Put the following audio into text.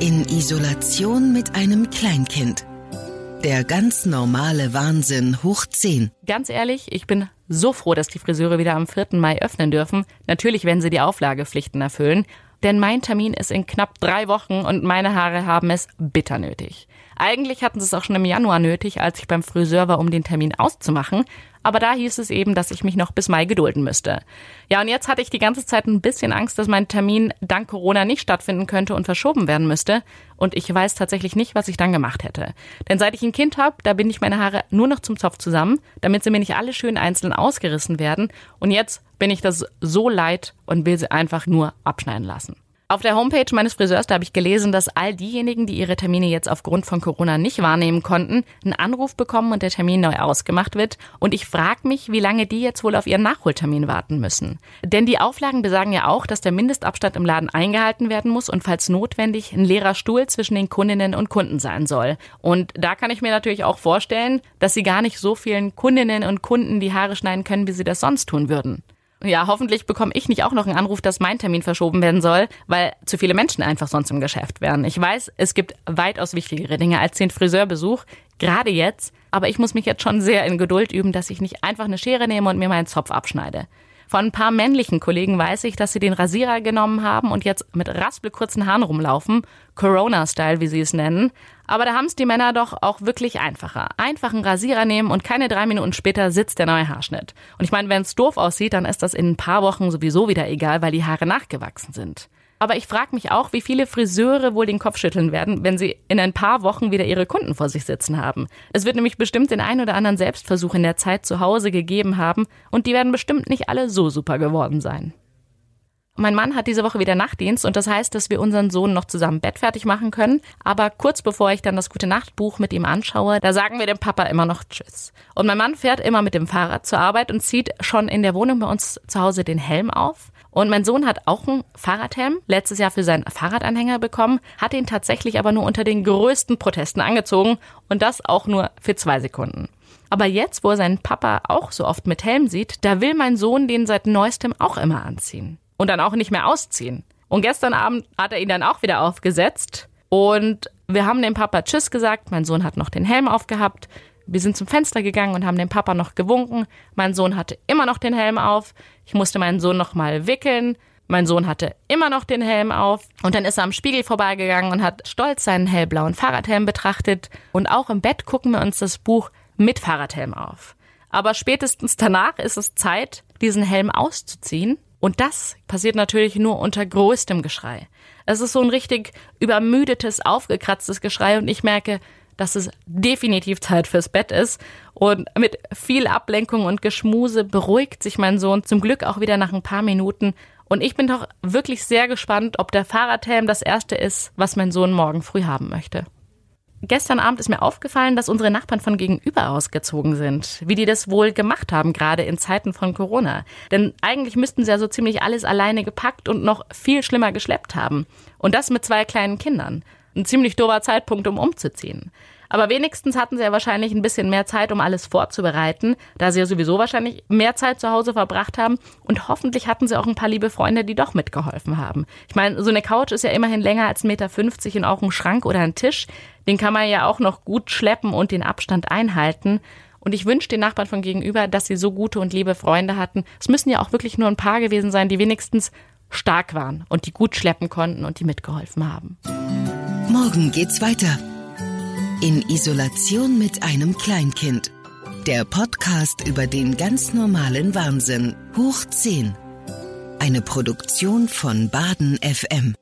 In Isolation mit einem Kleinkind. Der ganz normale Wahnsinn hoch 10. Ganz ehrlich, ich bin so froh, dass die Friseure wieder am 4. Mai öffnen dürfen. Natürlich, wenn sie die Auflagepflichten erfüllen. Denn mein Termin ist in knapp drei Wochen und meine Haare haben es bitter nötig. Eigentlich hatten sie es auch schon im Januar nötig, als ich beim Friseur war, um den Termin auszumachen. Aber da hieß es eben, dass ich mich noch bis Mai gedulden müsste. Ja, und jetzt hatte ich die ganze Zeit ein bisschen Angst, dass mein Termin dank Corona nicht stattfinden könnte und verschoben werden müsste. Und ich weiß tatsächlich nicht, was ich dann gemacht hätte. Denn seit ich ein Kind habe, da binde ich meine Haare nur noch zum Zopf zusammen, damit sie mir nicht alle schön einzeln ausgerissen werden. Und jetzt bin ich das so leid und will sie einfach nur abschneiden lassen. Auf der Homepage meines Friseurs, da habe ich gelesen, dass all diejenigen, die ihre Termine jetzt aufgrund von Corona nicht wahrnehmen konnten, einen Anruf bekommen und der Termin neu ausgemacht wird. Und ich frage mich, wie lange die jetzt wohl auf ihren Nachholtermin warten müssen. Denn die Auflagen besagen ja auch, dass der Mindestabstand im Laden eingehalten werden muss und falls notwendig ein leerer Stuhl zwischen den Kundinnen und Kunden sein soll. Und da kann ich mir natürlich auch vorstellen, dass sie gar nicht so vielen Kundinnen und Kunden die Haare schneiden können, wie sie das sonst tun würden. Ja, hoffentlich bekomme ich nicht auch noch einen Anruf, dass mein Termin verschoben werden soll, weil zu viele Menschen einfach sonst im Geschäft wären. Ich weiß, es gibt weitaus wichtigere Dinge als den Friseurbesuch, gerade jetzt, aber ich muss mich jetzt schon sehr in Geduld üben, dass ich nicht einfach eine Schere nehme und mir meinen Zopf abschneide. Von ein paar männlichen Kollegen weiß ich, dass sie den Rasierer genommen haben und jetzt mit raspelkurzen Haaren rumlaufen. Corona-Style, wie sie es nennen. Aber da haben es die Männer doch auch wirklich einfacher. Einfach einen Rasierer nehmen und keine drei Minuten später sitzt der neue Haarschnitt. Und ich meine, wenn es doof aussieht, dann ist das in ein paar Wochen sowieso wieder egal, weil die Haare nachgewachsen sind. Aber ich frage mich auch, wie viele Friseure wohl den Kopf schütteln werden, wenn sie in ein paar Wochen wieder ihre Kunden vor sich sitzen haben. Es wird nämlich bestimmt den ein oder anderen Selbstversuch in der Zeit zu Hause gegeben haben und die werden bestimmt nicht alle so super geworden sein. Mein Mann hat diese Woche wieder Nachtdienst und das heißt, dass wir unseren Sohn noch zusammen Bett fertig machen können. Aber kurz bevor ich dann das Gute Nachtbuch mit ihm anschaue, da sagen wir dem Papa immer noch Tschüss. Und mein Mann fährt immer mit dem Fahrrad zur Arbeit und zieht schon in der Wohnung bei uns zu Hause den Helm auf. Und mein Sohn hat auch einen Fahrradhelm letztes Jahr für seinen Fahrradanhänger bekommen, hat ihn tatsächlich aber nur unter den größten Protesten angezogen und das auch nur für zwei Sekunden. Aber jetzt, wo er seinen Papa auch so oft mit Helm sieht, da will mein Sohn den seit neuestem auch immer anziehen und dann auch nicht mehr ausziehen. Und gestern Abend hat er ihn dann auch wieder aufgesetzt und wir haben dem Papa Tschüss gesagt. Mein Sohn hat noch den Helm aufgehabt. Wir sind zum Fenster gegangen und haben dem Papa noch gewunken. Mein Sohn hatte immer noch den Helm auf. Ich musste meinen Sohn noch mal wickeln. Mein Sohn hatte immer noch den Helm auf und dann ist er am Spiegel vorbeigegangen und hat stolz seinen hellblauen Fahrradhelm betrachtet. Und auch im Bett gucken wir uns das Buch mit Fahrradhelm auf. Aber spätestens danach ist es Zeit, diesen Helm auszuziehen und das passiert natürlich nur unter größtem Geschrei. Es ist so ein richtig übermüdetes, aufgekratztes Geschrei und ich merke, dass es definitiv Zeit fürs Bett ist. Und mit viel Ablenkung und Geschmuse beruhigt sich mein Sohn zum Glück auch wieder nach ein paar Minuten. Und ich bin doch wirklich sehr gespannt, ob der Fahrradhelm das erste ist, was mein Sohn morgen früh haben möchte. Gestern Abend ist mir aufgefallen, dass unsere Nachbarn von gegenüber ausgezogen sind. Wie die das wohl gemacht haben, gerade in Zeiten von Corona. Denn eigentlich müssten sie ja so ziemlich alles alleine gepackt und noch viel schlimmer geschleppt haben. Und das mit zwei kleinen Kindern. Ein ziemlich dober Zeitpunkt, um umzuziehen. Aber wenigstens hatten sie ja wahrscheinlich ein bisschen mehr Zeit, um alles vorzubereiten, da sie ja sowieso wahrscheinlich mehr Zeit zu Hause verbracht haben. Und hoffentlich hatten sie auch ein paar liebe Freunde, die doch mitgeholfen haben. Ich meine, so eine Couch ist ja immerhin länger als 1,50 Meter und auch ein Schrank oder ein Tisch. Den kann man ja auch noch gut schleppen und den Abstand einhalten. Und ich wünsche den Nachbarn von gegenüber, dass sie so gute und liebe Freunde hatten. Es müssen ja auch wirklich nur ein paar gewesen sein, die wenigstens stark waren und die gut schleppen konnten und die mitgeholfen haben. Morgen geht's weiter. In Isolation mit einem Kleinkind. Der Podcast über den ganz normalen Wahnsinn. Hoch 10. Eine Produktion von Baden FM.